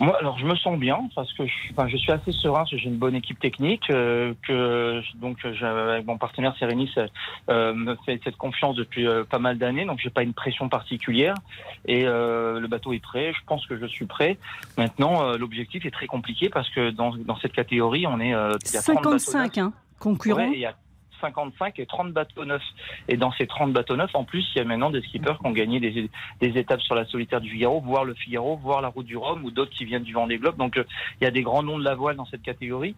[SPEAKER 11] Moi, alors je me sens bien parce que je, enfin, je suis assez serein parce que j'ai une bonne équipe technique, euh, que donc avec mon partenaire Sérénis euh, me fait cette confiance depuis pas mal d'années, donc j'ai pas une pression particulière et le bateau est prêt. Je pense que je suis prêt. Maintenant, l'objectif est très compliqué parce que dans, dans cette catégorie, on est
[SPEAKER 3] il y a 55 hein, concurrents.
[SPEAKER 11] 55 et 30 bateaux neufs. Et dans ces 30 bateaux neufs, en plus, il y a maintenant des skippers qui ont gagné des, des étapes sur la solitaire du Figaro, voire le Figaro, voire la route du Rhum, ou d'autres qui viennent du Vendée Globe. Donc, euh, il y a des grands noms de la voile dans cette catégorie.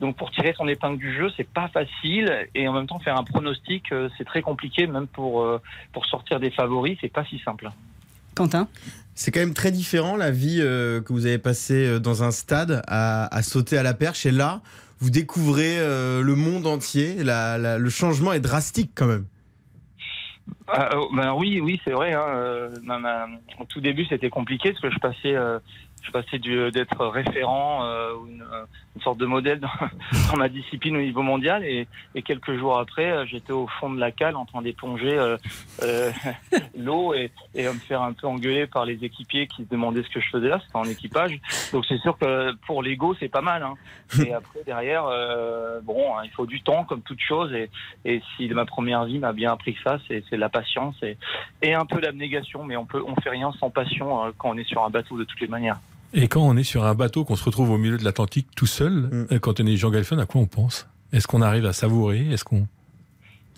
[SPEAKER 11] Donc, pour tirer son épingle du jeu, c'est pas facile. Et en même temps, faire un pronostic, euh, c'est très compliqué, même pour, euh, pour sortir des favoris, c'est pas si simple.
[SPEAKER 3] Quentin?
[SPEAKER 5] C'est quand même très différent la vie que vous avez passée dans un stade à, à sauter à la perche et là vous découvrez euh, le monde entier. le changement est drastique quand même.
[SPEAKER 11] Ah, oh, ben oui, oui, c'est vrai. Hein, euh, au tout début, c'était compliqué parce que je passais, euh, je passais d'être référent, une, une sorte de modèle dans, ma discipline au niveau mondial. Et, quelques jours après, euh, j'étais au fond de la cale en train d'éponger euh, euh, l'eau et, et me faire un peu engueuler par les équipiers qui se demandaient ce que je faisais là. C'était en équipage. Donc c'est sûr que pour l'ego, c'est pas mal. Hein. Et après, derrière, bon, hein, il faut du temps comme toute chose. Et, et si ma première vie m'a bien appris ça, c'est la patience et, et un peu l'abnégation. Mais on peut, on fait rien sans passion quand on est sur un bateau de toutes les manières.
[SPEAKER 4] Et quand on est sur un bateau, qu'on se retrouve au milieu de l'Atlantique tout seul, mm. euh, quand on est Jean Galfen, à quoi on pense? Est-ce qu'on arrive à savourer? Est-ce qu'on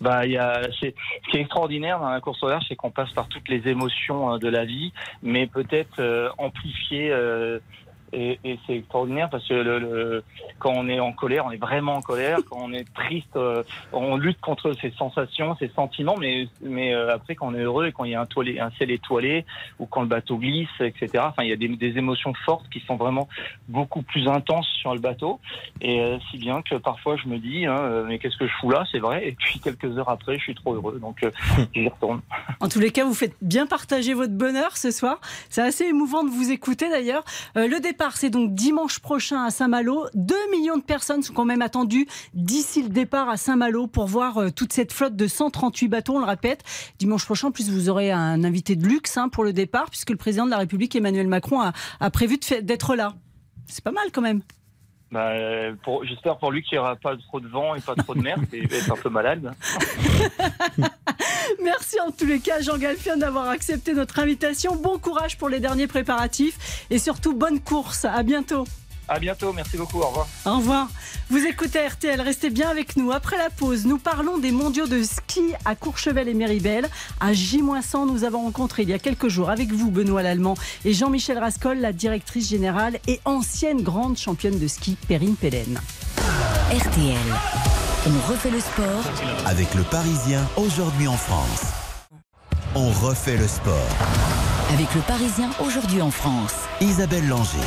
[SPEAKER 11] bah, y a, ce qui est extraordinaire dans la course au large, c'est qu'on passe par toutes les émotions euh, de la vie, mais peut-être euh, amplifiées et, et c'est extraordinaire parce que le, le, quand on est en colère, on est vraiment en colère. Quand on est triste, euh, on lutte contre ces sensations, ces sentiments. Mais, mais euh, après, quand on est heureux et quand il y a un, toilé, un ciel étoilé ou quand le bateau glisse, etc. Enfin, il y a des, des émotions fortes qui sont vraiment beaucoup plus intenses sur le bateau. Et euh, si bien que parfois je me dis, hein, mais qu'est-ce que je fous là? C'est vrai. Et puis quelques heures après, je suis trop heureux. Donc j'y retourne.
[SPEAKER 3] En tous les cas, vous faites bien partager votre bonheur ce soir. C'est assez émouvant de vous écouter d'ailleurs. le départ c'est donc dimanche prochain à Saint-Malo. 2 millions de personnes sont quand même attendues d'ici le départ à Saint-Malo pour voir euh, toute cette flotte de 138 bateaux, on le répète. Dimanche prochain, en plus, vous aurez un invité de luxe hein, pour le départ, puisque le président de la République, Emmanuel Macron, a, prévu d'être là. C'est pas mal quand même.
[SPEAKER 11] Bah, J'espère pour lui qu'il n'y aura pas trop de vent et pas trop de mer, il va être un peu malade.
[SPEAKER 3] Merci en tous les cas, Jean Galfion, d'avoir accepté notre invitation. Bon courage pour les derniers préparatifs et surtout bonne course. À bientôt.
[SPEAKER 11] À bientôt, merci beaucoup, au revoir.
[SPEAKER 3] Au revoir. Vous écoutez RTL, restez bien avec nous. Après la pause, nous parlons des mondiaux de ski à Courchevel et Méribel. À J-100, nous avons rencontré il y a quelques jours avec vous, Benoît Lallemand, et Jean-Michel Rascol, la directrice générale et ancienne grande championne de ski, Perrine Pellen.
[SPEAKER 2] RTL. On refait le sport
[SPEAKER 1] avec le Parisien aujourd'hui en France. On refait le sport.
[SPEAKER 2] avec le Parisien aujourd'hui en France.
[SPEAKER 1] Isabelle Langer.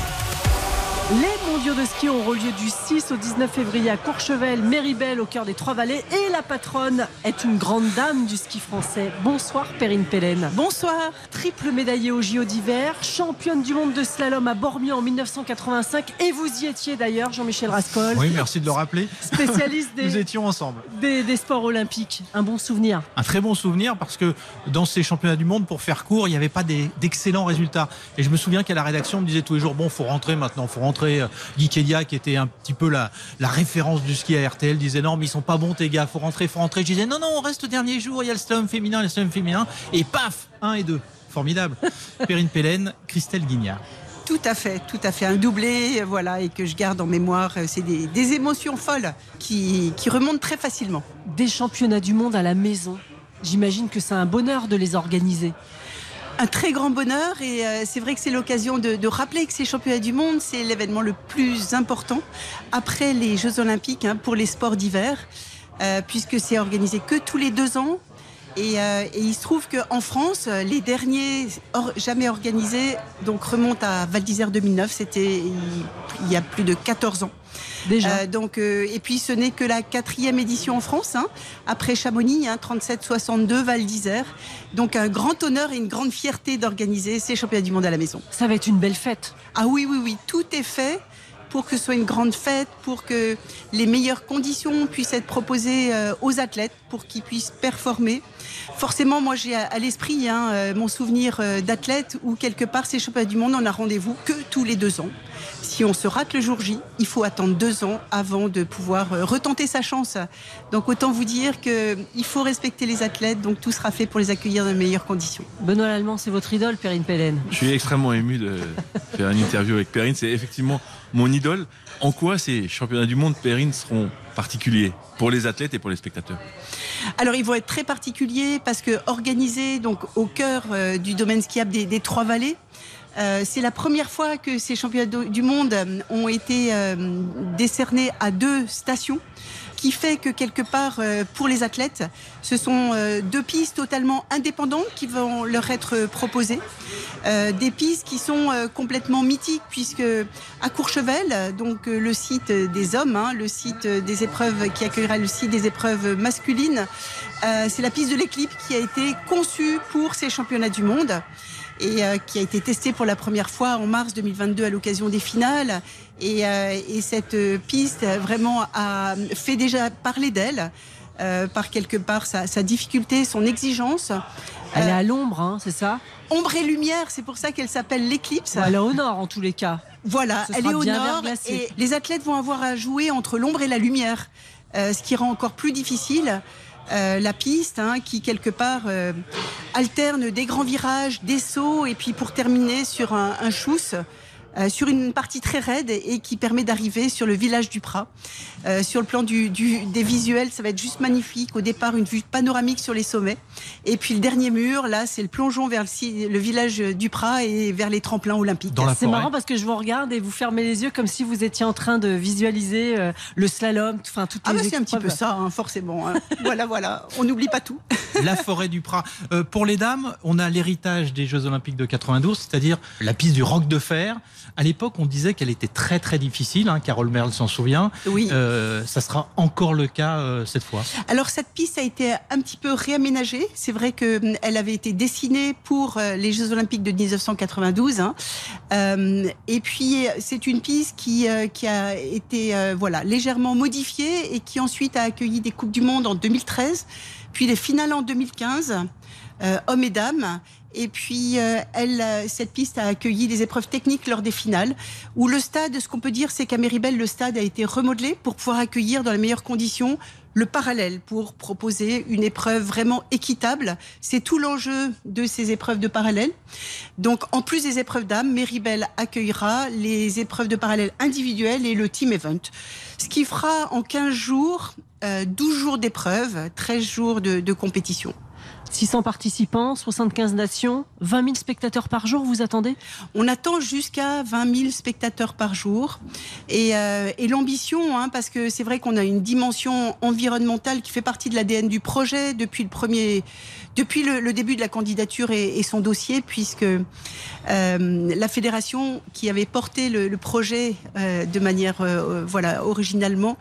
[SPEAKER 3] Les mondiaux de ski auront lieu du 6 au 19 février à Courchevel, Méribel au cœur des Trois-Vallées. Et la patronne est une grande dame du ski français. Bonsoir Perrine Pellen.
[SPEAKER 12] Bonsoir.
[SPEAKER 3] Triple médaillée au JO d'hiver, championne du monde de slalom à Bormio en 1985. Et vous y étiez d'ailleurs, Jean-Michel Rascol.
[SPEAKER 13] Oui, merci de le rappeler.
[SPEAKER 3] Spécialiste
[SPEAKER 13] Nous
[SPEAKER 3] des,
[SPEAKER 13] étions ensemble.
[SPEAKER 3] des, des sports olympiques. Un bon souvenir.
[SPEAKER 13] Un très bon souvenir parce que dans ces championnats du monde, pour faire court, il n'y avait pas d'excellents résultats. Et je me souviens qu'à la rédaction, on me disait tous les jours bon, faut rentrer maintenant, faut rentrer. Guy Kedia, qui était un petit peu la, la référence du ski à RTL, disait non, mais ils sont pas bons tes gars, faut rentrer, faut rentrer. Je disais non, non, on reste au dernier jour, il y a le slalom féminin, le slalom féminin. Et paf, un et deux. Formidable. Perrine Pellen, Christelle Guignard.
[SPEAKER 12] Tout à fait, tout à fait. Un doublé, euh, voilà, et que je garde en mémoire. euh, C'est des, des émotions folles qui, qui remontent très facilement.
[SPEAKER 3] Des championnats du monde à la maison. J'imagine que c'est un bonheur de les organiser.
[SPEAKER 12] Un très grand bonheur et euh, c'est vrai que c'est l'occasion de, de rappeler que ces championnats du monde, c'est l'événement le plus important après les Jeux olympiques hein, pour les sports d'hiver, euh, puisque c'est organisé que tous les deux ans. Et, euh, et il se trouve qu'en France, les derniers jamais organisés donc remontent à Val d'Isère 2009. C'était il y a plus de 14 ans.
[SPEAKER 3] Déjà.
[SPEAKER 12] Euh, donc, euh, et puis ce n'est que la quatrième édition en France, hein, après Chamonix, hein, 37-62, Val d'Isère. Donc un grand honneur et une grande fierté d'organiser ces championnats du monde à la maison.
[SPEAKER 3] Ça va être une belle fête.
[SPEAKER 12] Ah oui, oui, oui, tout est fait pour que ce soit une grande fête, pour que les meilleures conditions puissent être proposées euh, aux athlètes, pour qu'ils puissent performer. Forcément, moi j'ai à, l'esprit hein, euh, mon souvenir euh, d'athlète où quelque part ces championnats du monde, on a rendez-vous que tous les deux ans. Si on se rate le jour J, il faut attendre deux ans avant de pouvoir euh, retenter sa chance. Donc autant vous dire qu'il faut respecter les athlètes, donc tout sera fait pour les accueillir dans les meilleures conditions.
[SPEAKER 3] Benoît Lallemand, c'est votre idole, Perrine Pellen.
[SPEAKER 14] Je suis extrêmement ému de faire une interview avec Perrine. C'est effectivement mon idole. En quoi ces championnats du monde, Perrine, seront particuliers pour les athlètes et pour les spectateurs
[SPEAKER 12] Alors ils vont être très particuliers parce que organisés donc au cœur euh, du domaine skiable des, Trois Vallées. euh, c'est la première fois que ces championnats du monde ont été euh, décernés à deux stations qui fait que quelque part euh, pour les athlètes, ce sont euh, deux pistes totalement indépendantes qui vont leur être proposées. Euh, des pistes qui sont complètement mythiques puisque à Courchevel, donc le site des hommes, hein, le site des épreuves qui accueillera le site des épreuves masculines, c'est la piste de l'éclipse qui a été conçue pour ces championnats du monde et qui a été testée pour la première fois en mars 2022 à l'occasion des finales. Et, euh, et cette euh, piste euh, vraiment a fait déjà parler d'elle. euh, par quelque part sa, sa difficulté, son exigence.
[SPEAKER 3] Elle
[SPEAKER 12] Euh,
[SPEAKER 3] est à l'ombre, hein, c'est ça?
[SPEAKER 12] Ombre et lumière, c'est pour ça qu'elle s'appelle l'éclipse.
[SPEAKER 3] Elle est au nord en tous les cas.
[SPEAKER 12] Voilà,
[SPEAKER 3] Ce
[SPEAKER 12] elle est au nord et les athlètes vont avoir à jouer entre l'ombre et la lumière, euh, ce qui rend encore plus difficile euh, la piste, hein, qui quelque part euh, alterne des grands virages, des sauts et puis pour terminer sur un, un chousse. Euh, sur une partie très raide et, et qui permet d'arriver sur le village du Prat. Euh, sur le plan du, du- des visuels, ça va être juste magnifique. Au départ, une vue panoramique sur les sommets. Et puis le dernier mur, là, c'est le plongeon vers le, village du Prat et vers les tremplins olympiques.
[SPEAKER 3] C'est marrant parce que je vous regarde et vous fermez les yeux comme si vous étiez en train de visualiser euh, le slalom, enfin toutes
[SPEAKER 12] Ah
[SPEAKER 3] les
[SPEAKER 12] bah c'est un petit peu ça, hein, forcément. hein. voilà, voilà. On n'oublie pas tout.
[SPEAKER 13] la forêt du Prat. Euh, pour les dames, on a l'héritage des Jeux Olympiques de 92, c'est-à-dire la piste du roc de fer. À l'époque, on disait qu'elle était très très difficile. hein, Carole Merle s'en souvient.
[SPEAKER 12] Oui.
[SPEAKER 13] Euh, ça sera encore le cas euh, cette fois.
[SPEAKER 12] Alors cette piste a été un petit peu réaménagée. C'est vrai qu'elle avait été dessinée pour euh, les Jeux Olympiques de 1992. hein. Et puis c'est une piste qui, qui a été voilà légèrement modifiée et qui ensuite a accueilli des coupes du monde en 2013, puis les finales en 2015, euh, hommes et dames. Et puis, euh, elle, euh, cette piste a accueilli des épreuves techniques lors des finales, où le stade, ce qu'on peut dire, c'est qu'à Méribel, le stade a été remodelé pour pouvoir accueillir dans les meilleures conditions le parallèle, pour proposer une épreuve vraiment équitable. C'est tout l'enjeu de ces épreuves de parallèle. Donc, en plus des épreuves d'âme, Méribel accueillera les épreuves de parallèle individuelles et le team event. Ce qui fera en 15 jours, euh, 12 jours d'épreuves, 13 jours de, de compétition.
[SPEAKER 3] 600 participants, 75 nations, 20 000 spectateurs par jour, vous attendez?
[SPEAKER 12] On attend jusqu'à 20 000 spectateurs par jour. Et, euh, l'ambition, hein, parce que c'est vrai qu'on a une dimension environnementale qui fait partie de l'ADN du projet depuis le premier, depuis le, début de la candidature et, son dossier, puisque euh, la fédération qui avait porté le, projet euh, de manière voilà originalement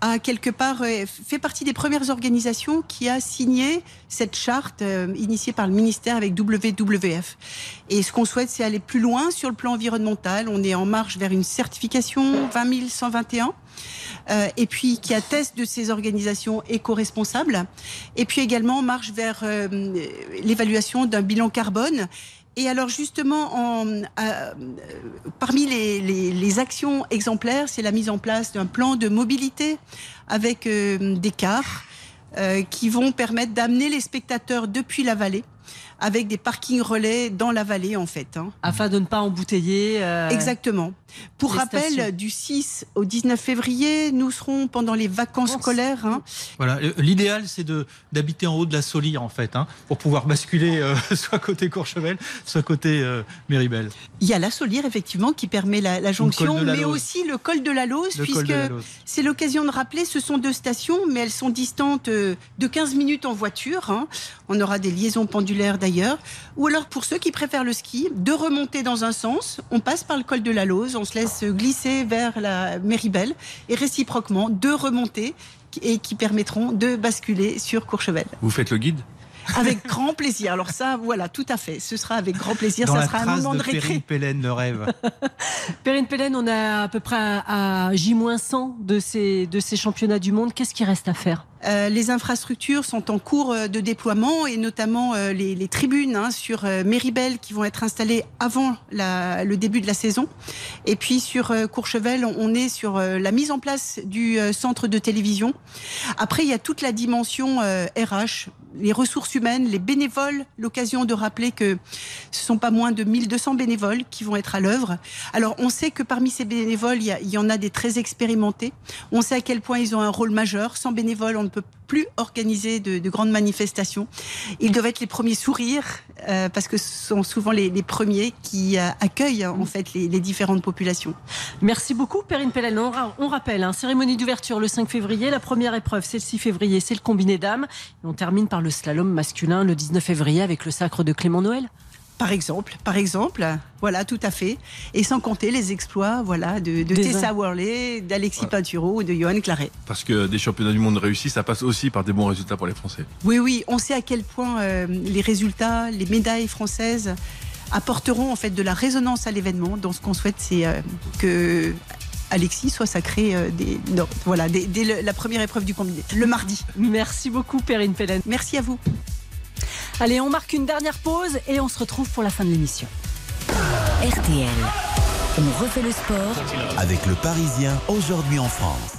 [SPEAKER 12] a quelque part fait partie des premières organisations qui a signé cette charte euh, initiée par le ministère avec WWF. Et ce qu'on souhaite, c'est aller plus loin sur le plan environnemental. On est en marche vers une certification 20 121. Euh, et puis qui atteste de ces organisations éco-responsables, et puis également on marche vers euh, l'évaluation d'un bilan carbone. Et alors justement, en, parmi les, actions exemplaires, c'est la mise en place d'un plan de mobilité avec des cars euh, qui vont permettre d'amener les spectateurs depuis la vallée avec des parkings relais dans la vallée en fait. hein.
[SPEAKER 3] Afin de ne pas embouteiller. euh,
[SPEAKER 12] Exactement. Pour
[SPEAKER 3] les
[SPEAKER 12] rappel,
[SPEAKER 3] stations.
[SPEAKER 12] du 6 au 19 février, nous serons pendant les vacances scolaires. hein.
[SPEAKER 13] Voilà, euh, l'idéal c'est d'habiter en haut de la Solière en fait, hein, pour pouvoir basculer euh, soit côté Courchevel, soit côté euh, Méribel.
[SPEAKER 12] Il y a la Solière effectivement qui permet la, jonction,
[SPEAKER 13] la
[SPEAKER 12] mais
[SPEAKER 13] Lose.
[SPEAKER 12] aussi le col de la Lose,
[SPEAKER 13] Le
[SPEAKER 12] puisque c'est l'occasion de rappeler, ce sont deux stations, mais elles sont distantes de 15 minutes en voiture. hein. On aura des liaisons pendulaires d'ailleurs. Ou alors pour ceux qui préfèrent le ski, de remonter dans un sens, on passe par le col de la Lose, on se laisse glisser vers la Méribel, et réciproquement, deux remontées et qui permettront de basculer sur Courchevel.
[SPEAKER 14] Vous faites le guide?
[SPEAKER 12] Avec grand plaisir. Alors ça, voilà, tout à fait. Ce sera avec grand plaisir.
[SPEAKER 13] Dans
[SPEAKER 12] ça
[SPEAKER 13] la
[SPEAKER 12] sera un moment
[SPEAKER 13] de,
[SPEAKER 12] de, récré.
[SPEAKER 13] Perrine Pellen, le rêve.
[SPEAKER 3] Perrine Pellen, on est à peu près à, à J-100 de ces, de ces championnats du monde. Qu'est-ce qui reste à faire?
[SPEAKER 12] Euh, les infrastructures sont en cours euh, de déploiement et notamment euh, les, les tribunes hein, sur euh, Méribel qui vont être installées avant la- le début de la saison. Et puis sur euh, Courchevel, on, on est sur euh, la mise en place du euh, centre de télévision. Après, il y a toute la dimension euh, RH, les ressources humaines, les bénévoles. L'occasion de rappeler que ce sont pas moins de 1200 bénévoles qui vont être à l'œuvre. Alors, on sait que parmi ces bénévoles, il y, y en a des très expérimentés. On sait à quel point ils ont un rôle majeur. Sans bénévoles, on ne peut plus organiser de, de grandes manifestations. Ils doivent être les premiers sourires euh, parce que ce sont souvent les, premiers qui euh, accueillent en fait les, différentes populations.
[SPEAKER 3] Merci beaucoup, Perrine ra- on rappelle, hein, cérémonie d'ouverture le 5 février. La première épreuve, c'est le 6 février, c'est le combiné dames. Et on termine par le slalom masculin le 19 février avec le sacre de Clément Noël.
[SPEAKER 12] Par exemple, par exemple, voilà, tout à fait. Et sans compter les exploits, voilà, de, Tessa. Worley, d'Alexis Pinturo ou de Johan Claret.
[SPEAKER 14] Parce que des championnats du monde réussis, ça passe aussi par des bons résultats pour les Français.
[SPEAKER 12] Oui, oui, on sait à quel point euh, les résultats, les médailles françaises apporteront en fait de la résonance à l'événement. Donc, ce qu'on souhaite, c'est euh, que Alexis soit sacré euh, des, non, voilà, dès, dès le- la première épreuve du combiné, le mardi.
[SPEAKER 3] Merci beaucoup, Perrine Pellen.
[SPEAKER 12] Merci à vous.
[SPEAKER 3] Allez, on marque une dernière pause et on se retrouve pour la fin de l'émission.
[SPEAKER 2] RTL. On refait le sport.
[SPEAKER 1] Avec le Parisien, aujourd'hui en France.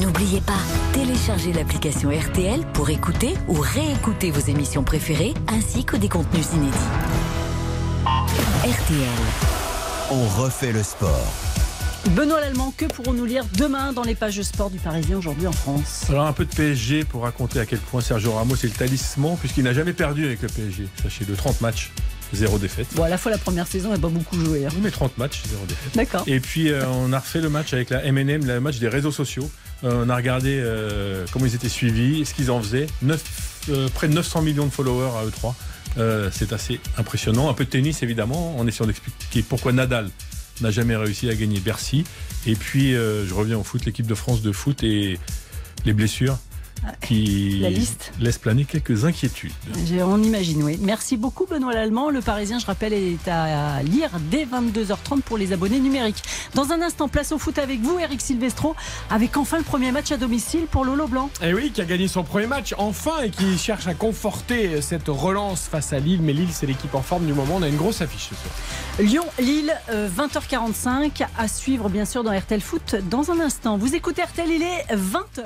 [SPEAKER 2] N'oubliez pas, téléchargez l'application RTL pour écouter ou réécouter vos émissions préférées ainsi que des contenus inédits. RTL.
[SPEAKER 1] On refait le sport.
[SPEAKER 3] Benoît Lallemand, que pourrons-nous lire demain dans les pages de sport du Parisien aujourd'hui en France?
[SPEAKER 4] Alors un peu de PSG pour raconter à quel point Sergio Ramos est le talisman puisqu'il n'a jamais perdu avec le PSG. Sachez-le, 30 matchs, zéro défaite.
[SPEAKER 3] Bon, à la fois la première saison n'a pas beaucoup joué. hein.
[SPEAKER 4] Oui, mais 30 matchs, zéro défaite.
[SPEAKER 3] D'accord.
[SPEAKER 4] Et puis euh, on a refait le match avec la MNM, le match des réseaux sociaux. Euh, on a regardé euh, comment ils étaient suivis, ce qu'ils en faisaient. Neuf- près de 900 millions de followers à E3. Euh, c'est assez impressionnant. Un peu de tennis évidemment, en essayant d'expliquer pourquoi Nadal n'a jamais réussi à gagner Bercy. Et puis euh, je reviens au foot, l'équipe de France de foot et les blessures qui
[SPEAKER 3] La liste.
[SPEAKER 4] laissent planer quelques inquiétudes.
[SPEAKER 3] On imagine, oui. Merci beaucoup, Benoît Lallemand. Le Parisien, je rappelle, est à lire dès 22h30 pour les abonnés numériques. Dans un instant, place au foot avec vous, Eric Silvestro, avec enfin le premier match à domicile pour Lolo Blanc.
[SPEAKER 15] Et Eh oui, qui a gagné son premier match enfin et qui cherche à conforter cette relance face à Lille. Mais Lille, c'est l'équipe en forme du moment. On a une grosse affiche ce soir.
[SPEAKER 3] Lyon-Lille, euh, 20h45, à suivre bien sûr dans RTL Foot dans un instant. Vous écoutez RTL, il est 20h.